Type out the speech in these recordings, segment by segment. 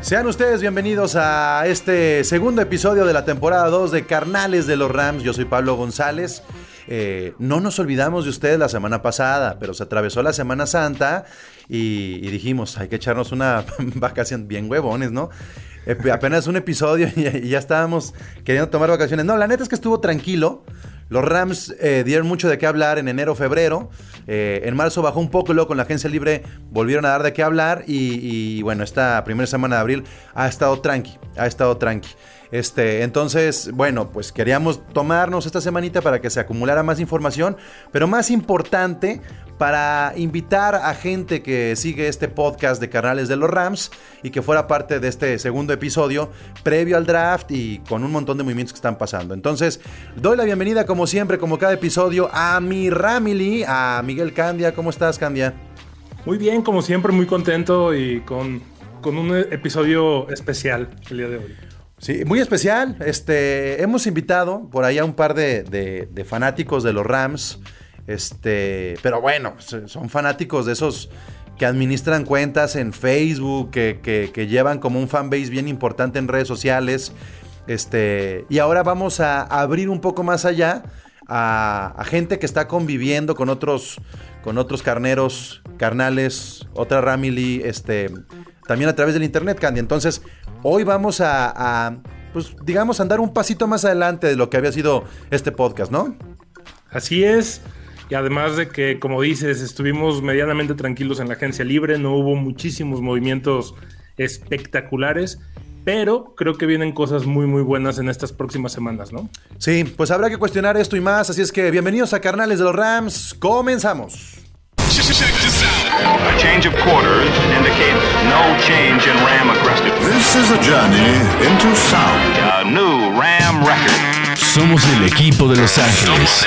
Sean ustedes bienvenidos a este segundo episodio de la temporada 2 de Carnales de los Rams. Yo soy Pablo González. Eh, no nos olvidamos de ustedes la semana pasada, pero se atravesó la Semana Santa y, dijimos, hay que echarnos una vacación bien huevones, ¿no? apenas un episodio y, ya estábamos queriendo tomar vacaciones. No, la neta es que estuvo tranquilo. Los Rams eh, dieron mucho de qué hablar en enero, febrero. Eh, en marzo bajó un poco, luego con la agencia libre volvieron a dar de qué hablar. Y, bueno, esta primera semana de abril ha estado tranqui, ha estado tranqui. Este, entonces, bueno, pues queríamos tomarnos esta semanita para que se acumulara más información, pero más importante, para invitar a gente que sigue este podcast de Carnales de los Rams y que fuera parte de este segundo episodio previo al draft y con un montón de movimientos que están pasando. Entonces, doy la bienvenida como siempre, como cada episodio, a mi Ramily, a Miguel Candia. ¿Cómo estás, Candia? Muy bien, como siempre, muy contento y con, con un episodio especial el día de hoy. Sí, muy especial. Este, hemos invitado por ahí a un par de, fanáticos de los Rams. Este, pero bueno, son fanáticos de esos que administran cuentas en Facebook, que, llevan como un fanbase bien importante en redes sociales. Este, y ahora vamos a abrir un poco más allá a, gente que está conviviendo con otros, con otros carneros, carnales, otra Ramily, este, también a través del internet, Candy. Entonces, Hoy vamos a, pues digamos, andar un pasito más adelante de lo que había sido este podcast, ¿no? Así es. Y además de que, como dices, estuvimos medianamente tranquilos en la agencia libre, no hubo muchísimos movimientos espectaculares, pero creo que vienen cosas muy, muy buenas en estas próximas semanas, ¿no? Sí, pues habrá que cuestionar esto y más, así es que bienvenidos a Carnales de los Rams, comenzamos. A change of quarters indicates no change in Ram aggressiveness. This is a journey into sound. A new Ram record. Somos el equipo de Los Ángeles.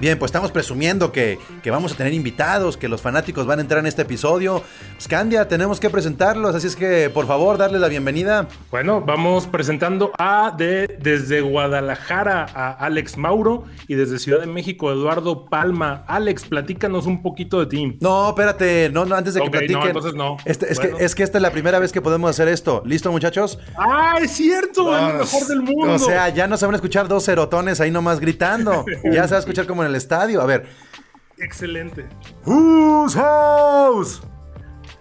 Bien, pues estamos presumiendo que, vamos a tener invitados, que los fanáticos van a entrar en este episodio. Scandia, pues, tenemos que presentarlos, así es que por favor, darles la bienvenida. Bueno, vamos presentando a de, desde Guadalajara a Alex Mauro y desde Ciudad de México Eduardo Palma. Alex, platícanos un poquito de ti. No, espérate, no, no, antes de que platiquen. No, entonces no. Este, es, que, es que esta es la primera vez que podemos hacer esto. ¿Listo, muchachos? ¡Ah, es cierto! ¡Es lo mejor del mundo! O sea, ya no se van a escuchar dos serotones ahí nomás gritando. ya se va a escuchar como el estadio. A ver. Excelente. Whose house?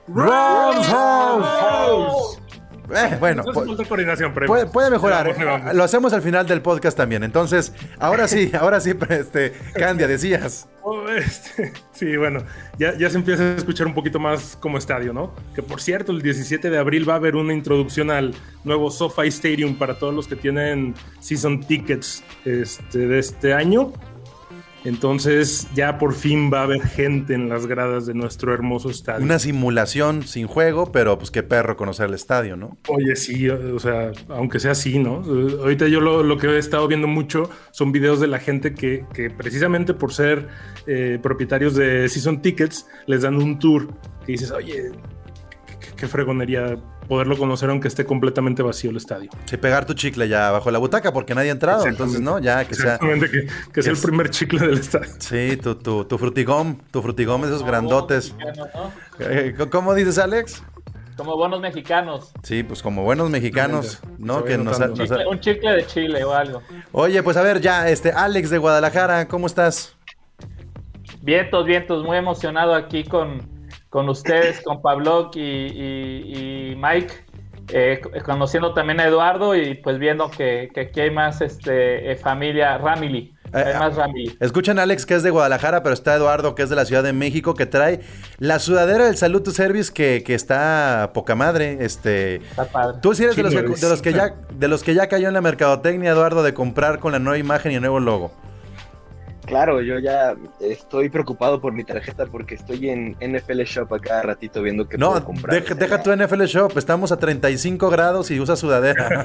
Rams house. Eh, bueno, puede, mejorar. Lo hacemos al final del podcast también. Entonces, ahora sí, ahora sí, este, Candia, decías. Oh, este, sí, bueno, ya, ya se empieza a escuchar un poquito más como estadio, ¿no? Que por cierto, el 17 de abril va a haber una introducción al nuevo SoFi Stadium para todos los que tienen season tickets este, de este año. Entonces ya por fin va a haber gente en las gradas de nuestro hermoso estadio. Una simulación sin juego, pero pues qué perro conocer el estadio, ¿no? Oye, sí, o sea, aunque sea así, ¿no? Ahorita yo lo, que he estado viendo mucho son videos de la gente que, precisamente por ser eh, propietarios de Season Tickets les dan un tour que dices, oye, qué fregonería poderlo conocer aunque esté completamente vacío el estadio. Sí, pegar tu chicle ya bajo la butaca porque nadie ha entrado, entonces, ¿no? Ya que sea... que, que sea el primer chicle del estadio. Sí, tu, tu, tu frutigón, tu frutigón, esos grandotes. Eh, ¿Cómo dices, Alex? Como buenos mexicanos. Sí, pues como buenos mexicanos, ¿no? Que nos, un chicle de chile o algo. Oye, pues a ver, ya, este, Alex de Guadalajara, ¿cómo estás? Vientos, vientos, muy emocionado aquí con, con ustedes, con Pablo y, Mike, eh, conociendo también a Eduardo y pues viendo que, aquí hay más este, eh, familia Ramily. Eh, más a Alex que es de Guadalajara, pero está Eduardo que es de la Ciudad de México, que trae la sudadera del Salud to Service que, está poca madre. Este, está padre. Tú sí eres de los, que, de los, que, ya, de los que ya cayó en la mercadotecnia, Eduardo, de comprar con la nueva imagen y el nuevo logo. Claro, yo ya estoy preocupado por mi tarjeta porque estoy en NFL Shop a cada ratito viendo que no, puedo comprar. Deja, deja tu NFL Shop, estamos a 35 grados y usa sudadera.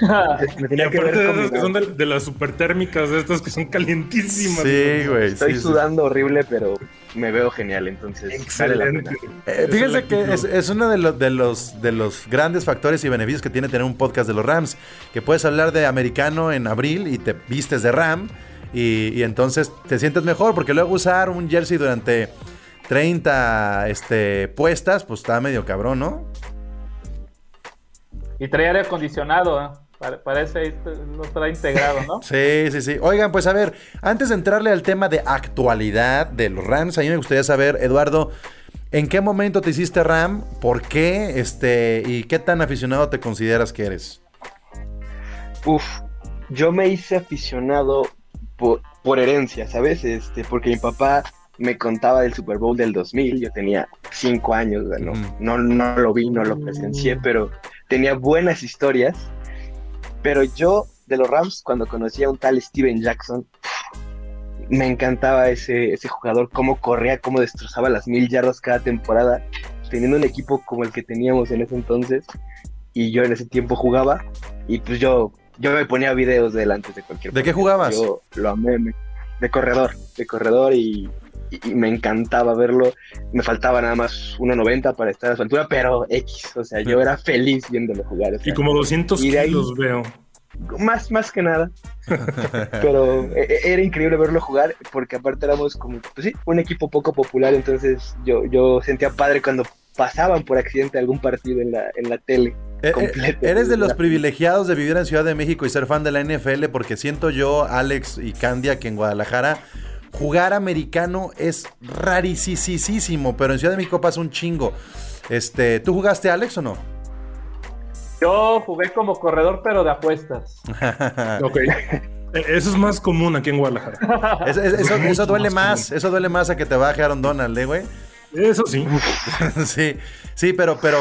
Me tenía que ver de, que son de, de, las super térmicas, de estas que son calientísimas. Sí, güey. Estoy sí, sudando sí. horrible, pero me veo genial, entonces Excelente. Eh, fíjense que es, es, uno de, lo, de, los, de los grandes factores y beneficios que tiene tener un podcast de los Rams, que puedes hablar de americano en abril y te vistes de Ram. Y, y, entonces te sientes mejor, porque luego usar un jersey durante 30 este, puestas, pues está medio cabrón, ¿no? Y trae aire acondicionado, ¿eh? Parece no está integrado, ¿no? sí, sí, sí. Oigan, pues a ver, antes de entrarle al tema de actualidad de los Rams, a mí me gustaría saber, Eduardo, ¿en qué momento te hiciste Ram? ¿Por qué? Este, ¿Y qué tan aficionado te consideras que eres? Uf, yo me hice aficionado por, por, herencia, ¿sabes? Este, porque mi papá me contaba del Super Bowl del 2000, yo tenía cinco años, no, mm. no, no lo vi, no lo presencié, pero tenía buenas historias. Pero yo, de los Rams, cuando conocí a un tal Steven Jackson, me encantaba ese, ese jugador, cómo corría, cómo destrozaba las mil yardas cada temporada, teniendo un equipo como el que teníamos en ese entonces, y yo en ese tiempo jugaba, y pues yo yo me ponía videos delante de cualquier ¿De qué jugabas? Yo lo amé, me, de corredor, de corredor y, y, y, me encantaba verlo. Me faltaba nada más 1.90 para estar a su altura, pero X, o sea, yo era feliz viéndolo jugar. O sea, y como 200 y ahí, kilos veo. Más, más que nada. pero era increíble verlo jugar porque aparte éramos como, pues sí, un equipo poco popular, entonces yo, yo sentía padre cuando pasaban por accidente algún partido en la, en la tele. Completo, Eres de los privilegiados de vivir en Ciudad de México y ser fan de la NFL porque siento yo, Alex y Candia, que en Guadalajara jugar americano es rarísimo, pero en Ciudad de México pasa un chingo. Este, ¿Tú jugaste, Alex, o no? Yo jugué como corredor, pero de apuestas. ok. Eso es más común aquí en Guadalajara. Es, es, eso, eso, duele más, más eso duele más a que te baje Aaron Donald, ¿eh, güey? Eso sí. sí, sí, pero, pero,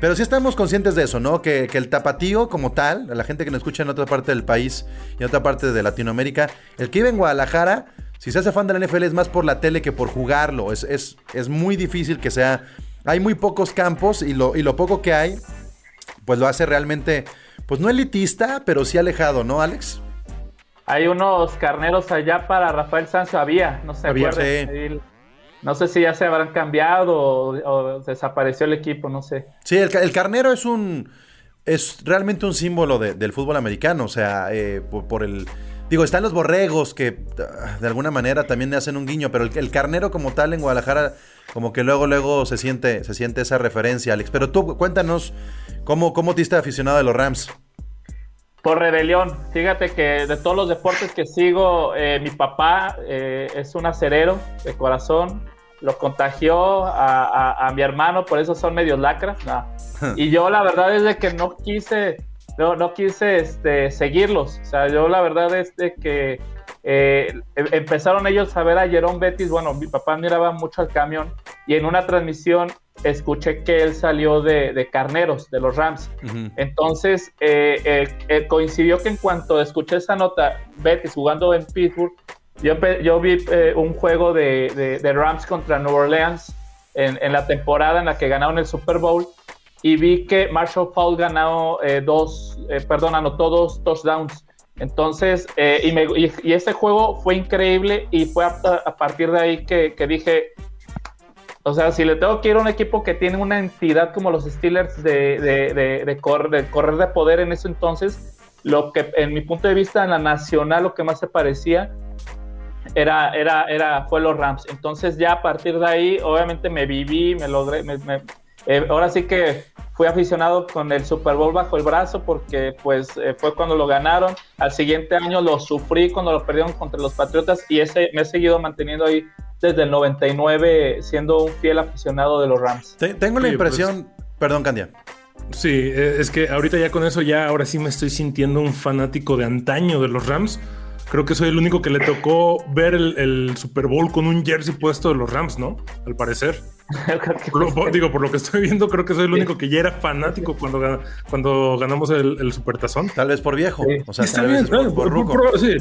pero sí estamos conscientes de eso, ¿no? Que, que, el tapatío como tal, la gente que nos escucha en otra parte del país y en otra parte de Latinoamérica, el que vive en Guadalajara, si se hace fan de la NFL es más por la tele que por jugarlo. Es, es, es muy difícil que sea... Hay muy pocos campos y lo, y lo poco que hay, pues lo hace realmente, pues no elitista, pero sí alejado, ¿no, Alex? Hay unos carneros allá para Rafael Sancho, había, no sé. Había, sí. No sé si ya se habrán cambiado o, desapareció el equipo, no sé. Sí, el, carnero es un. Es realmente un símbolo de, del fútbol americano. O sea, eh, por, el. Digo, están los borregos que de alguna manera también le hacen un guiño, pero el, carnero como tal en Guadalajara, como que luego, luego se siente, se siente esa referencia, Alex. Pero tú, cuéntanos, ¿cómo, cómo te diste aficionado de los Rams? Por rebelión. Fíjate que de todos los deportes que sigo, eh, mi papá eh, es un acerero de corazón. Lo contagió a, a, a, mi hermano, por eso son medios lacras. No. y yo la verdad es de que no quise, no, no quise este, seguirlos. O sea, yo la verdad es de que eh, empezaron ellos a ver a Jerón Betis. Bueno, mi papá miraba mucho al camión y en una transmisión escuché que él salió de, de Carneros, de los Rams. Uh -huh. Entonces, eh, eh, coincidió que en cuanto escuché esa nota, Betis jugando en Pittsburgh, yo, yo vi eh, un juego de, de, de, Rams contra New Orleans en, en, la temporada en la que ganaron el Super Bowl y vi que Marshall Faul ganó dos, perdón, anotó dos touchdowns. Entonces, y, me, y, y, ese juego fue increíble y fue a, a partir de ahí que, que dije, o sea, si le tengo que ir a un equipo que tiene una entidad como los Steelers de, de, de, de, correr, de correr de poder en ese entonces, lo que en mi punto de vista en la nacional lo que más se parecía era, era, era, fue los Rams. Entonces ya a partir de ahí, obviamente me viví, me logré, me, me, eh, ahora sí que fui aficionado con el Super Bowl bajo el brazo porque pues eh, fue cuando lo ganaron. Al siguiente año lo sufrí cuando lo perdieron contra los Patriotas y ese me he seguido manteniendo ahí desde el 99 siendo un fiel aficionado de los Rams. Tengo la impresión, pues, perdón Candia. Sí, es que ahorita ya con eso ya ahora sí me estoy sintiendo un fanático de antaño de los Rams. Creo que soy el único que le tocó ver el, el Super Bowl con un jersey puesto de los Rams, ¿no? Al parecer. digo, por lo que estoy viendo, creo que soy el único que ya era fanático cuando, cuando ganamos el, el Supertazón. Tal vez por viejo. O sea, Está bien, por, sí,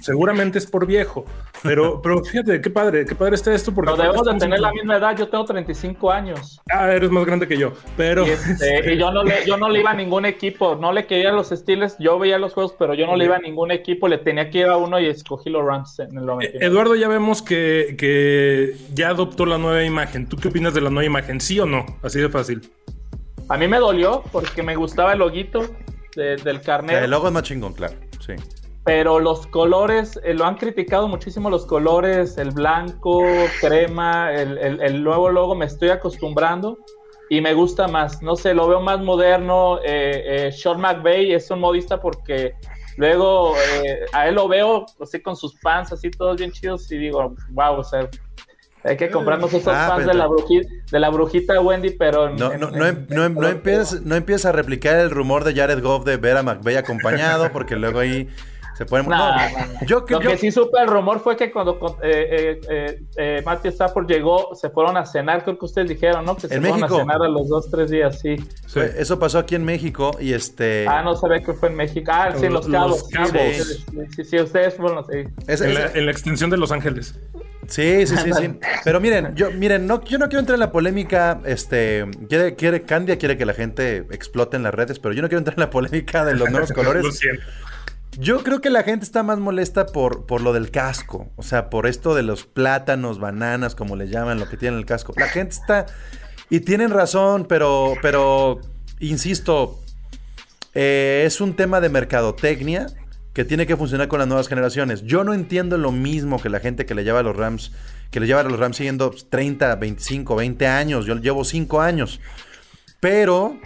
seguramente es por viejo. Pero, pero fíjate, qué padre, qué padre está esto. Porque pero debemos de tener la misma edad. Yo tengo 35 años. Ah, eres más grande que yo. Pero. Y, este, yo, no le, yo no le iba a ningún equipo. No le quería los estilos. Yo veía los juegos, pero yo no le iba a ningún equipo. Le tenía que ir a uno y escogí los Rams en el eh, Eduardo, ya vemos que, que ya adoptó la nueva imagen. ¿Tú qué opinas de la nueva imagen? ¿Sí o no? Así de fácil. A mí me dolió porque me gustaba el loguito del carnet. el logo es más chingón, claro. Sí. Pero los colores, eh, lo han criticado muchísimo los colores, el blanco, crema, el, nuevo logo, me estoy acostumbrando y me gusta más. No sé, lo veo más moderno. Eh, eh Sean McVay es un modista porque luego eh, a él lo veo así con sus fans, así todos bien chidos y digo, wow, o sea, hay que comprarnos esos ah, fans de, la brujita, de la brujita Wendy, pero... No, no, no, no, no empieza a replicar el rumor de Jared Goff de ver a McVeigh acompañado, porque luego ahí se pueden... Yo, Lo que sí supe el rumor fue que cuando eh, eh, eh, Matthew Stafford llegó, se fueron a cenar, creo que ustedes dijeron, ¿no? Que se fueron a cenar a los dos, tres días, sí. Eso pasó aquí en México y este... Ah, no sabía que fue en México. Ah, sí, Los, Cabos. Sí, sí, ustedes fueron, sí. en, la, en la extensión de Los Ángeles. Sí, sí, sí, sí. Pero miren, yo, miren, no, yo no quiero entrar en la polémica. Este, quiere, quiere, Candia quiere que la gente explote en las redes, pero yo no quiero entrar en la polémica de los nuevos colores. Yo creo que la gente está más molesta por, por lo del casco. O sea, por esto de los plátanos, bananas, como le llaman, lo que tiene el casco. La gente está. Y tienen razón, pero. Pero. Insisto. Eh, es un tema de mercadotecnia que tiene que funcionar con las nuevas generaciones. Yo no entiendo lo mismo que la gente que le lleva a los Rams, que le lleva a los Rams siguiendo 30, 25, 20 años. Yo llevo 5 años. Pero,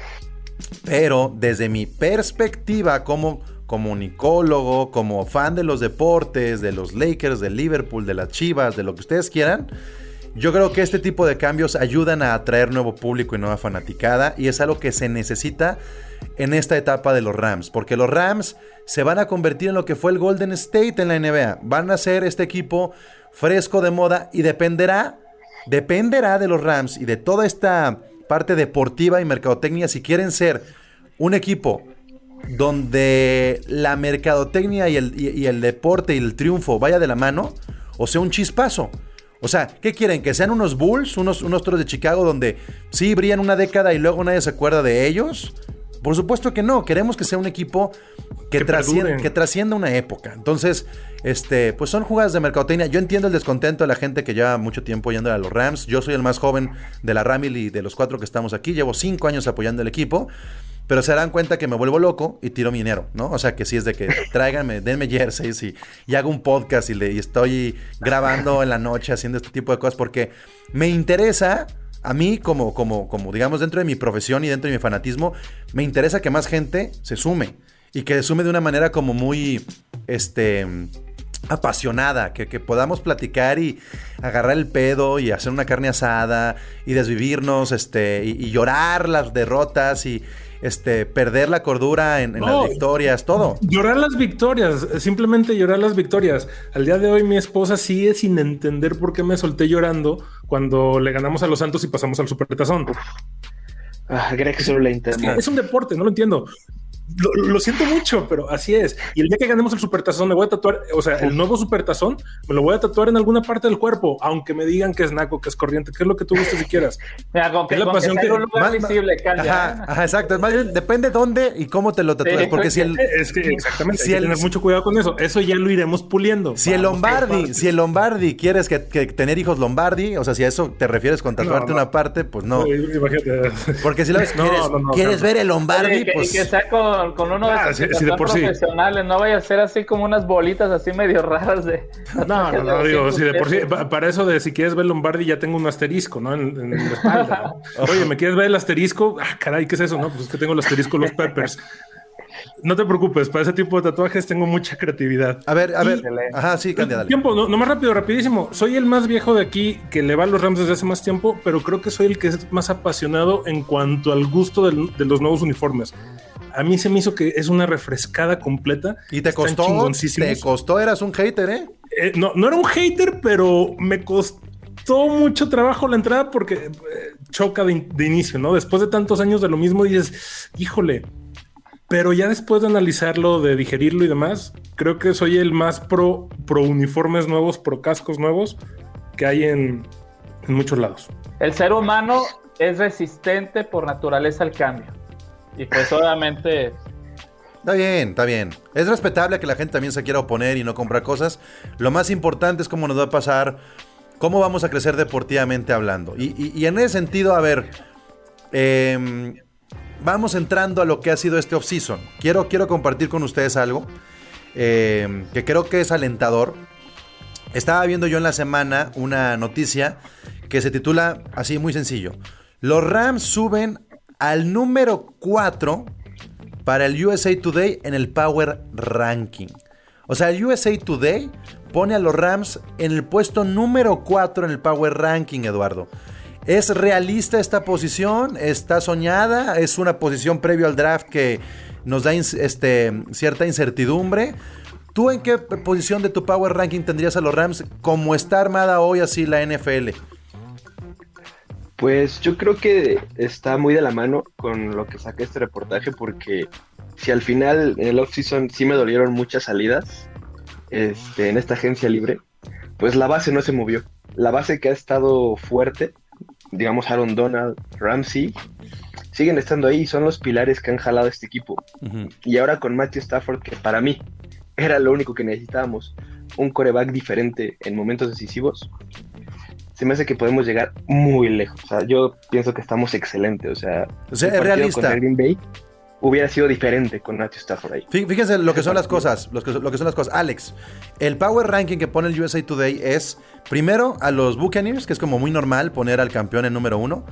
pero desde mi perspectiva como comunicólogo, como fan de los deportes, de los Lakers, de Liverpool, de las Chivas, de lo que ustedes quieran, yo creo que este tipo de cambios ayudan a atraer nuevo público y nueva fanaticada y es algo que se necesita en esta etapa de los Rams, porque los Rams se van a convertir en lo que fue el Golden State en la NBA. Van a ser este equipo fresco de moda y dependerá, dependerá de los Rams y de toda esta parte deportiva y mercadotecnia si quieren ser un equipo donde la mercadotecnia y el, y el deporte y el triunfo vaya de la mano, o sea, un chispazo. O sea, ¿qué quieren? ¿Que sean unos Bulls, unos, unos toros de Chicago donde sí brillan una década y luego nadie se acuerda de ellos? Por supuesto que no, queremos que sea un equipo que, trascienda, que trascienda una época. Entonces, este, pues son jugadas de mercadotecnia. Yo entiendo el descontento de la gente que lleva mucho tiempo yendo a los Rams. Yo soy el más joven de la y de los cuatro que estamos aquí. Llevo cinco años apoyando el equipo. Pero se dan cuenta que me vuelvo loco y tiro mi dinero, ¿no? O sea, que si es de que tráiganme, denme jerseys y, y hago un podcast y, le, y estoy grabando en la noche haciendo este tipo de cosas porque me interesa a mí, como, como, como digamos, dentro de mi profesión y dentro de mi fanatismo, me interesa que más gente se sume. Y que se sume de una manera como muy, este, apasionada, que, podamos platicar y agarrar el pedo y hacer una carne asada y desvivirnos, este, y llorar las derrotas y, este, perder la cordura en, las victorias, todo. Llorar las victorias, simplemente llorar las victorias. Al día de hoy mi esposa sigue sin entender por qué me solté llorando cuando le ganamos a los Santos y pasamos al Supertazón. Ah, Greg solo es un deporte, no lo entiendo lo, siento mucho, pero así es. Y el día que ganemos el supertazón, me voy a tatuar, o sea, el nuevo supertazón, me lo voy a tatuar en alguna parte del cuerpo, aunque me digan que es naco, que es corriente, que es lo que tú gustes si quieras. Mira, con que, es la pasión que, un lugar visible, ajá, ajá, exacto. Más bien, depende dónde y cómo te lo tatúas, porque si el... Es que exactamente, si hay que tener mucho cuidado con eso. Eso ya lo iremos puliendo. Si el Lombardi, si el Lombardi quieres que, tener hijos Lombardi, o sea, si a eso te refieres con tatuarte una parte, pues no. Imagínate. Porque si lo ves, quieres, quieres ver el Lombardi, pues... que sea con, uno de ah, profesionales, no vaya a ser así como unas bolitas así medio raras de... No, no, no, digo, si de por sí, para eso de si quieres ver Lombardi ya tengo un asterisco, ¿no? En, la espalda. Oye, ¿me quieres ver el asterisco? Ah, caray, ¿qué es eso? No, pues es que tengo el asterisco los Peppers. No te preocupes, para ese tipo de tatuajes tengo mucha creatividad. A ver, a ver. Ajá, sí, Candia, Tiempo, no, más rápido, rapidísimo. Soy el más viejo de aquí que le va a los Rams desde hace más tiempo, pero creo que soy el que es más apasionado en cuanto al gusto de los nuevos uniformes a mí se me hizo que es una refrescada completa. Y te costó, te costó, eras un hater, ¿eh? ¿eh? no, no era un hater, pero me costó mucho trabajo la entrada porque eh, choca de, de, inicio, ¿no? Después de tantos años de lo mismo dices, híjole, pero ya después de analizarlo, de digerirlo y demás, creo que soy el más pro, pro uniformes nuevos, pro cascos nuevos que hay en, en muchos lados. El ser humano es resistente por naturaleza al cambio. Y pues obviamente Está bien, está bien. Es respetable que la gente también se quiera oponer y no comprar cosas. Lo más importante es cómo nos va a pasar, cómo vamos a crecer deportivamente hablando. Y, y, y en ese sentido, a ver, eh, vamos entrando a lo que ha sido este off-season. Quiero, quiero compartir con ustedes algo eh, que creo que es alentador. Estaba viendo yo en la semana una noticia que se titula así muy sencillo. Los Rams suben al número 4 para el USA Today en el Power Ranking. O sea, el USA Today pone a los Rams en el puesto número 4 en el Power Ranking, Eduardo. ¿Es realista esta posición? ¿Está soñada? ¿Es una posición previo al draft que nos da este, cierta incertidumbre? ¿Tú en qué posición de tu Power Ranking tendrías a los Rams como está armada hoy así la NFL? Pues yo creo que está muy de la mano con lo que saqué este reportaje porque si al final en el offseason sí me dolieron muchas salidas este, en esta agencia libre, pues la base no se movió. La base que ha estado fuerte, digamos Aaron Donald, Ramsey, siguen estando ahí y son los pilares que han jalado este equipo. Uh -huh. Y ahora con Matthew Stafford, que para mí era lo único que necesitábamos, un coreback diferente en momentos decisivos, se me hace que podemos llegar muy lejos. O sea, yo pienso que estamos excelentes. O sea, o sea es realista. Green Bay hubiera sido diferente con Matthew Stafford ahí. Fíjense lo que son las cosas, lo que, lo que son las cosas. Alex, el power ranking que pone el USA Today es, primero, a los Buccaneers, que es como muy normal poner al campeón en número uno.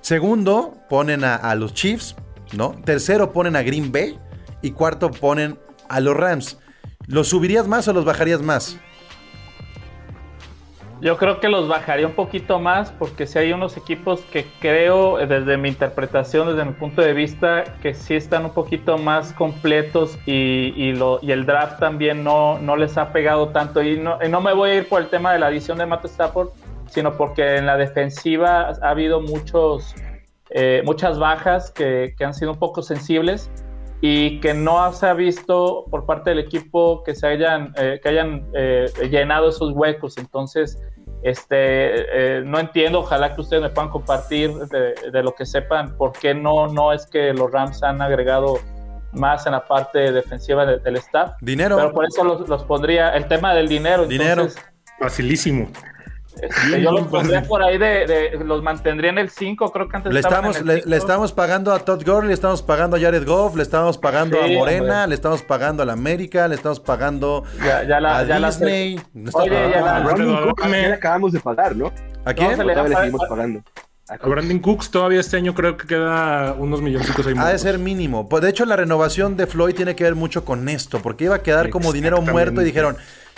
Segundo, ponen a, a los Chiefs, ¿no? Tercero, ponen a Green Bay. Y cuarto, ponen a los Rams. ¿Los subirías más o los bajarías más? Yo creo que los bajaría un poquito más porque si hay unos equipos que creo, desde mi interpretación, desde mi punto de vista, que sí están un poquito más completos y, y, lo, y el draft también no, no, les ha pegado tanto. Y no, y no, me voy a ir por el tema de la adición de Matt Stafford, sino porque en la defensiva ha habido muchos, eh, muchas bajas que, que han sido un poco sensibles y que no se ha visto por parte del equipo que se hayan, eh, que hayan eh, llenado esos huecos. Entonces, este, eh, no entiendo, ojalá que ustedes me puedan compartir de, de, lo que sepan, por qué no, no es que los Rams han agregado más en la parte defensiva de, del staff. Dinero. Pero por eso los, los, pondría, el tema del dinero. Dinero. Entonces, Facilísimo. Este, yo los pondría por ahí de, de, los mantendría en el 5, creo que antes le estamos, le, le, estamos pagando a Todd Gurley, le estamos pagando a Jared Goff, le estamos pagando sí, a Morena, hombre. le estamos pagando a la América, le estamos pagando ya, ya la, a ya Disney. La... Oye, ya la... Cook, ¿a quién acabamos de pagar, ¿no? ¿A quién? No, le, le seguimos pagando. A, a Brandon Cooks todavía este año creo que queda unos milloncitos ahí. Ha de ser mínimo. Pues de hecho la renovación de Floyd tiene que ver mucho con esto, porque iba a quedar como dinero muerto y dijeron,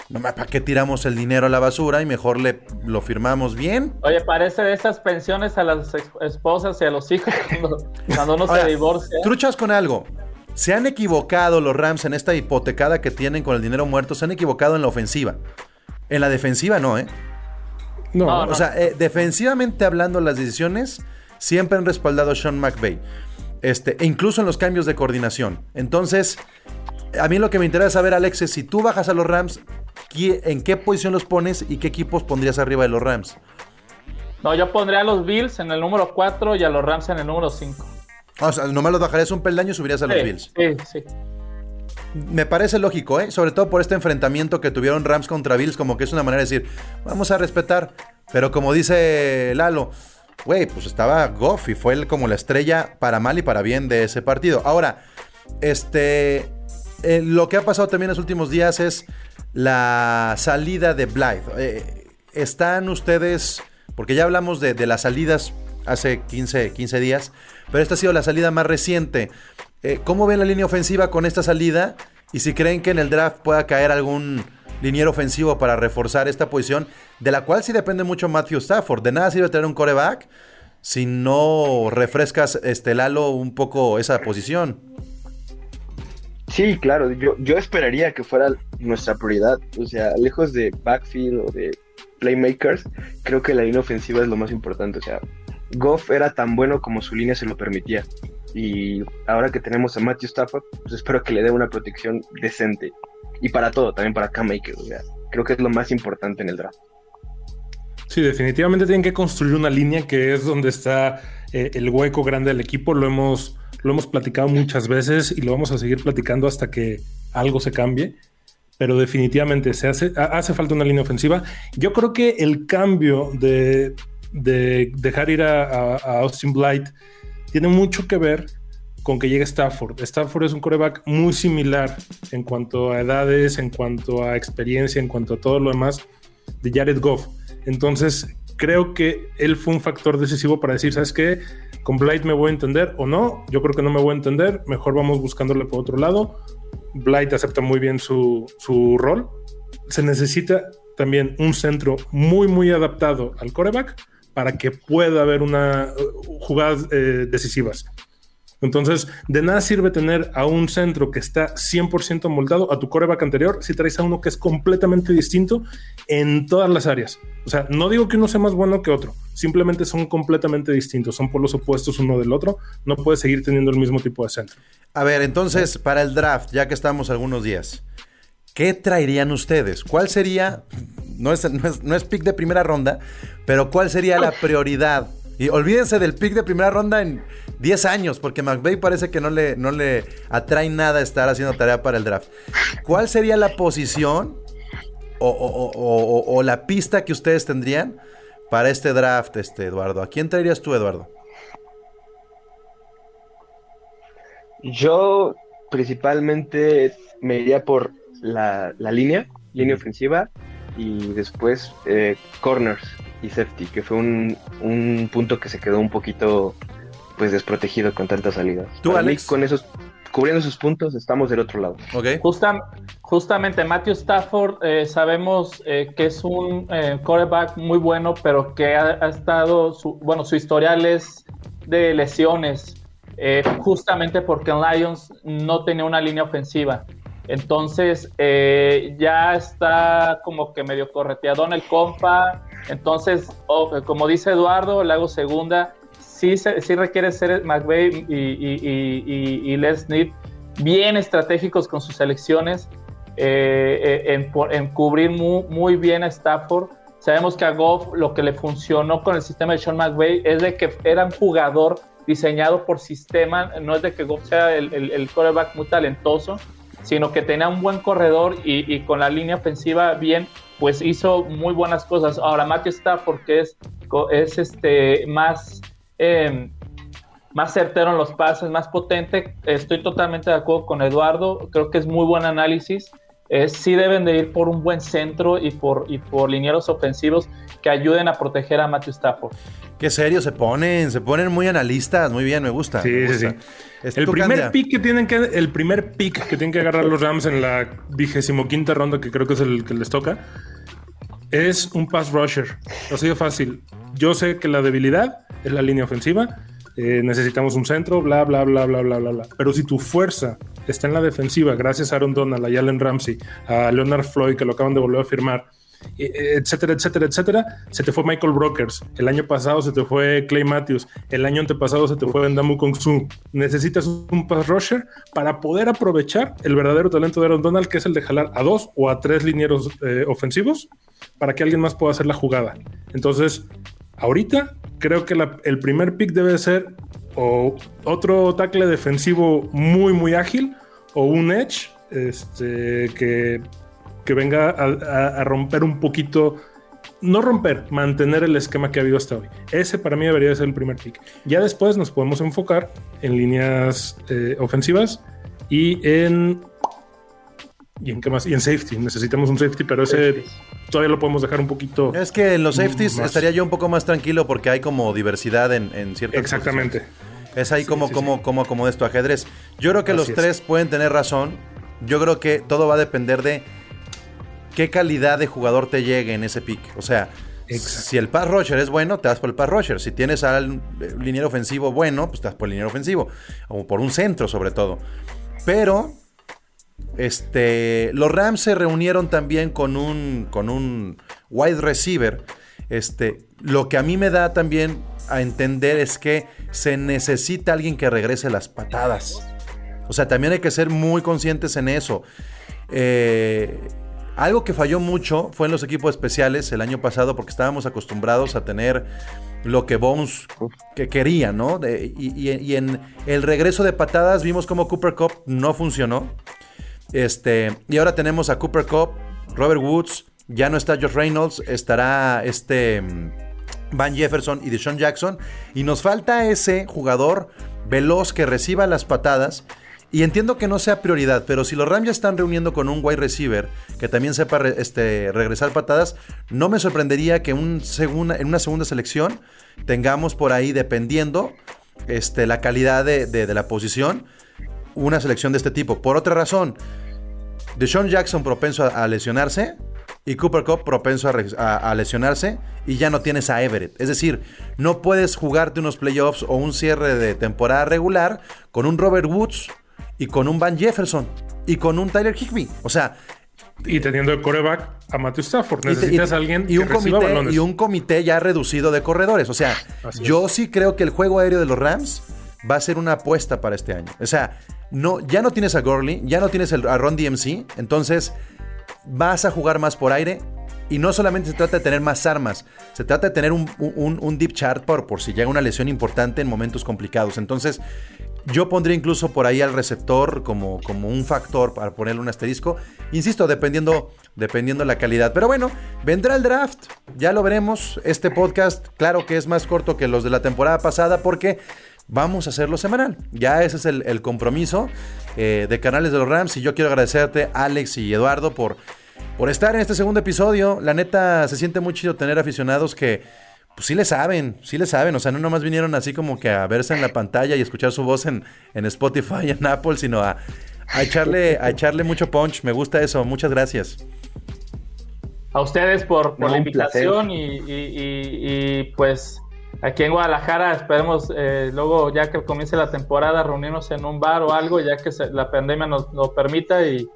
no, ¿para qué tiramos el dinero a la basura y mejor le lo firmamos bien? Oye, parece de esas pensiones a las esposas y a los hijos cuando, cuando uno Oye, se divorcia. Truchas con algo. Se han equivocado los Rams en esta hipotecada que tienen con el dinero muerto, se han equivocado en la ofensiva. En la defensiva no, ¿eh? No, no, no. o sea, eh, defensivamente hablando, las decisiones siempre han respaldado a Sean McVay. Este, e incluso en los cambios de coordinación. Entonces, a mí lo que me interesa saber, Alex, es si tú bajas a los Rams, ¿en qué posición los pones y qué equipos pondrías arriba de los Rams? No, yo pondría a los Bills en el número 4 y a los Rams en el número 5. O sea, nomás los bajarías un peldaño y subirías a los sí, Bills. Sí, sí. Me parece lógico, ¿eh? Sobre todo por este enfrentamiento que tuvieron Rams contra Bills, como que es una manera de decir, vamos a respetar. Pero como dice Lalo, güey, pues estaba Goff y fue él como la estrella para mal y para bien de ese partido. Ahora, este, eh, lo que ha pasado también en los últimos días es la salida de Blythe. Eh, ¿Están ustedes, porque ya hablamos de, las salidas hace 15, 15 días, pero esta ha sido la salida más reciente. Eh, ¿Cómo ven la línea ofensiva con esta salida? Y si creen que en el draft pueda caer algún liniero ofensivo para reforzar esta posición, de la cual sí depende mucho Matthew Stafford. De nada sirve tener un coreback si no refrescas este Lalo un poco esa posición. Sí, claro, yo, yo esperaría que fuera nuestra prioridad, o sea, lejos de backfield o de playmakers, creo que la línea ofensiva es lo más importante. O sea, Goff era tan bueno como su línea se lo permitía. Y ahora que tenemos a Matthew Stafford, pues espero que le dé una protección decente. Y para todo, también para Cam Akers. O sea, creo que es lo más importante en el draft. Sí, definitivamente tienen que construir una línea que es donde está eh, el hueco grande del equipo. Lo hemos, lo hemos platicado muchas veces y lo vamos a seguir platicando hasta que algo se cambie. Pero definitivamente se hace, hace falta una línea ofensiva. Yo creo que el cambio de, dejar ir a, Austin Blight tiene mucho que ver con que llegue Stafford. Stafford es un coreback muy similar en cuanto a edades, en cuanto a experiencia, en cuanto a todo lo demás de Jared Goff. Entonces, creo que él fue un factor decisivo para decir, ¿sabes qué? Con Blight me voy a entender o no, yo creo que no me voy a entender, mejor vamos buscándole por otro lado. Blight acepta muy bien su, rol. Se necesita también un centro muy, muy adaptado al coreback para que pueda haber una uh, jugadas eh, decisivas. Entonces, de nada sirve tener a un centro que está 100% moldado a tu coreback anterior si traes a uno que es completamente distinto en todas las áreas. O sea, no digo que uno sea más bueno que otro, simplemente son completamente distintos, son por los opuestos uno del otro, no puedes seguir teniendo el mismo tipo de centro. A ver, entonces, para el draft, ya que estamos algunos días, ¿qué traerían ustedes? ¿Cuál sería, no es, no es, no es pick de primera ronda, pero cuál sería la prioridad? Y olvídense del pick de primera ronda en 10 años, porque McVeigh parece que no le, no le atrae nada estar haciendo tarea para el draft. ¿Cuál sería la posición o, la pista que ustedes tendrían para este draft, este Eduardo? ¿A quién traerías tú, Eduardo? Yo principalmente me iría por la, línea, línea ofensiva, y después eh, corners y safety, que fue un, un punto que se quedó un poquito pues desprotegido con tantas salidas. ¿Tú, Alex? con esos, cubriendo sus puntos, estamos del otro lado. Okay. justamente Matthew Stafford, eh, sabemos eh, que es un eh, quarterback muy bueno, pero que ha, estado, su, bueno, su historial es de lesiones, justamente porque en Lions no tenía una línea ofensiva. Entonces ya está como que medio correteado en el compa. Entonces, como dice Eduardo, le hago segunda sí, sí requiere ser McVeigh y, y, bien estratégicos con sus selecciones, eh, eh, en, cubrir muy, bien a Stafford. Sabemos que a Goff lo que le funcionó con el sistema de Sean McVay es de que era un jugador diseñado por sistema, no es de que Goff sea el, el, quarterback muy talentoso, sino que tenía un buen corredor y, con la línea ofensiva bien, pues hizo muy buenas cosas. Ahora Matthew Stafford, que es, es este, más Em, más certero en los pases, más potente. Estoy totalmente de acuerdo con Eduardo, creo que es muy buen análisis. Eh, sí deben de ir por un buen centro y por, y por linieros ofensivos que ayuden a proteger a Matthew Stafford. Qué serio se ponen, se ponen muy analistas, muy bien, me gusta. Sí, sí, sí. El primer, pick que tienen que, el primer pick que tienen que agarrar los Rams en la vigésimo quinta ronda, que creo que es el que les toca, es un pass rusher. Ha sido fácil. Yo sé que la debilidad es la línea ofensiva. Eh, necesitamos un centro, bla, bla, bla, bla, bla, bla, bla. Pero si tu fuerza está en la defensiva, gracias a Aaron Donald, a Jalen Ramsey, a Leonard Floyd, que lo acaban de volver a firmar, etcétera, etcétera, etcétera, se te fue Michael Brokers. El año pasado se te fue Clay Matthews. El año antepasado se te fue Ndamu Kong Su. Necesitas un pass rusher para poder aprovechar el verdadero talento de Aaron Donald, que es el de jalar a dos o a tres linieros eh, ofensivos para que alguien más pueda hacer la jugada. Entonces, ahorita creo que el primer pick debe ser o otro tackle defensivo muy, muy ágil o un edge este, que, que venga a, romper un poquito no romper, mantener el esquema que ha habido hasta hoy. Ese para mí debería ser el primer pick. Ya después nos podemos enfocar en líneas eh, ofensivas y en ¿Y en qué más? Y en safety. Necesitamos un safety, pero ese todavía lo podemos dejar un poquito. Es que en los safeties estaría yo un poco más tranquilo porque hay como diversidad en, en ciertas. Exactamente. Es ahí como, como, como acomodes tu ajedrez. Yo creo que los tres pueden tener razón. Yo creo que todo va a depender de qué calidad de jugador te llegue en ese pick. O sea, si el pass rusher es bueno, te vas por el pass rusher. Si tienes al liniero ofensivo bueno, pues te vas por el liniero ofensivo. O por un centro, sobre todo. Pero este, los Rams se reunieron también con un, con un wide receiver, este, lo que a mí me da también a entender es que se necesita alguien que regrese las patadas. O sea, también hay que ser muy conscientes en eso. Eh, algo que falló mucho fue en los equipos especiales el año pasado porque estábamos acostumbrados a tener lo que Bones que quería, ¿no? y, en el regreso de patadas vimos como Cooper Cup no funcionó. Este, y ahora tenemos a Cooper Cup, Robert Woods, ya no está Josh Reynolds, estará este mm, Van Jefferson y Deshaun Jackson. Y nos falta ese jugador veloz que reciba las patadas y entiendo que no sea prioridad, pero si los Rams ya están reuniendo con un wide receiver que también sepa este, regresar patadas, no me sorprendería que en una segunda selección tengamos por ahí, dependiendo este, la calidad de, la posición, una selección de este tipo. Por otra razón, Deshaun Jackson propenso a, lesionarse y Cooper Cup propenso a, a, lesionarse y ya no tienes a Everett. Es decir, no puedes jugarte unos playoffs o un cierre de temporada regular con un Robert Woods y con un Van Jefferson y con un Tyler Higby. O sea. Y teniendo el coreback a Matthew Stafford. Necesitas a alguien y un comité, Y un comité ya reducido de corredores. O sea, yo sí creo que el juego aéreo de los Rams va a ser una apuesta para este año. O sea, no, ya no tienes a Gurley, ya no tienes a Ron DMC. Entonces, vas a jugar más por aire. Y no solamente se trata de tener más armas, se trata de tener un, un deep chart por, por si llega una lesión importante en momentos complicados. Entonces, yo pondría incluso por ahí al receptor como, como un factor para ponerle un asterisco. Insisto, dependiendo, dependiendo la calidad. Pero bueno, vendrá el draft. Ya lo veremos. Este podcast, claro que es más corto que los de la temporada pasada porque vamos a hacerlo semanal. Ya ese es el, compromiso eh, de Canales de los Rams. Y yo quiero agradecerte, Alex y Eduardo, por, por estar en este segundo episodio. La neta, se siente muy chido tener aficionados que pues sí le saben, sí le saben. O sea, no nomás vinieron así como que a verse en la pantalla y escuchar su voz en, en Spotify y en Apple, sino a, echarle, a echarle mucho punch. Me gusta eso. Muchas gracias. A ustedes por, la invitación y, pues aquí en Guadalajara esperemos eh, luego ya que comience la temporada reunirnos en un bar o algo ya que la pandemia nos lo permita y,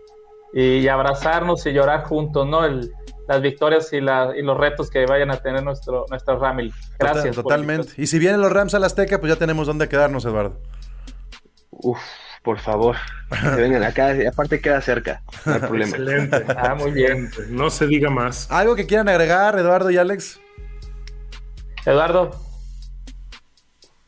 y abrazarnos y llorar juntos, ¿no? El, las victorias y, los retos que vayan a tener nuestro, nuestra Ramil. Gracias. totalmente. Y si vienen los Rams a la Azteca, pues ya tenemos dónde quedarnos, Eduardo. Uf, por favor. Que vengan acá, aparte queda cerca. No hay problema. Excelente. Ah, muy bien. No se diga más. ¿Algo que quieran agregar, Eduardo y Alex? Eduardo.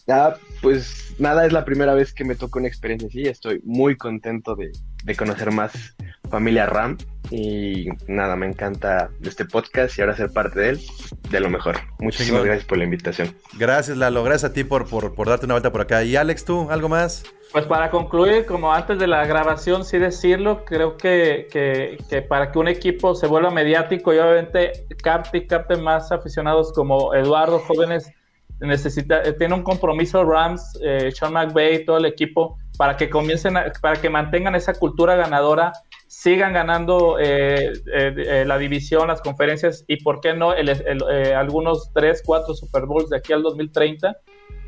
Ah, pues nada, es la primera vez que me toca una experiencia así. Estoy muy contento de, de conocer más familia Ram. Y nada, me encanta este podcast y ahora ser parte de él, de lo mejor. Muchísimas gracias por la invitación. Gracias, Lalo. Gracias a ti por, por, darte una vuelta por acá. Y Alex, ¿tú algo más? Pues para concluir, como antes de la grabación, sí decirlo, creo que, que, para que un equipo se vuelva mediático y obviamente capte y capte más aficionados como Eduardo, jóvenes, necesita, eh, tiene un compromiso Rams, eh, Sean McVay, todo el equipo, para que comiencen, para que mantengan esa cultura ganadora sigan ganando eh, la división, las conferencias y, ¿por qué no?, algunos 3, 4 Super Bowls de aquí al 2030.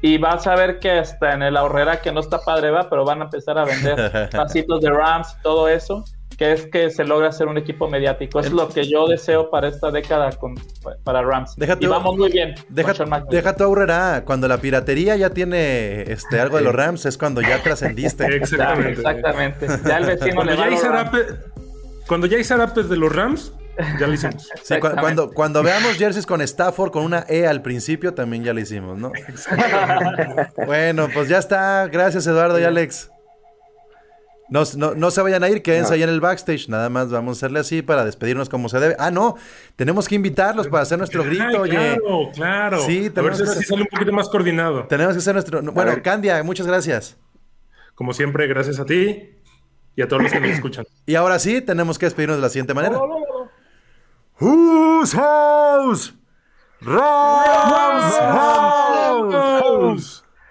Y vas a ver que hasta en el ahorrera, que no está padre, va, pero van a empezar a vender pasitos de Rams, todo eso que es que se logra hacer un equipo mediático. Es lo que yo deseo para esta década con, para Rams. y vamos muy bien. Deja, deja tu aurrera. Cuando la piratería ya tiene este, algo de los Rams, es cuando ya trascendiste. exactamente. exactamente. Ya el vecino cuando le ya va Cuando ya hay zarapes de los Rams, ya lo hicimos. cuando, cuando veamos jerseys con Stafford con una E al principio, también ya lo hicimos, ¿no? bueno, pues ya está. Gracias, Eduardo y Alex. No, no, se vayan a ir, quédense ahí en el backstage. Nada más vamos a hacerle así para despedirnos como se debe. Ah, no, tenemos que invitarlos para hacer nuestro grito, oye. Claro, claro. Sí, tenemos a ver si así sale un poquito más coordinado. Tenemos que hacer nuestro. Bueno, Candia, muchas gracias. Como siempre, gracias a ti y a todos los que nos escuchan. Y ahora sí, tenemos que despedirnos de la siguiente manera. Whose house? House.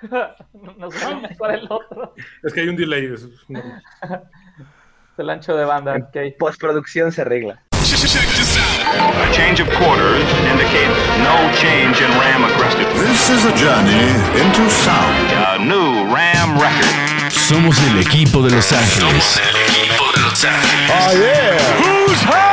no sé mejor el otro. Es que hay un delay. Es el ancho de banda. En postproducción se arregla. A change of quarters indicates no change in Ram aggressiveness. This is a journey into sound. A new Ram record. Somos el equipo de Los Ángeles. Somos el equipo de Los Ángeles. Oh yeah. Whose house?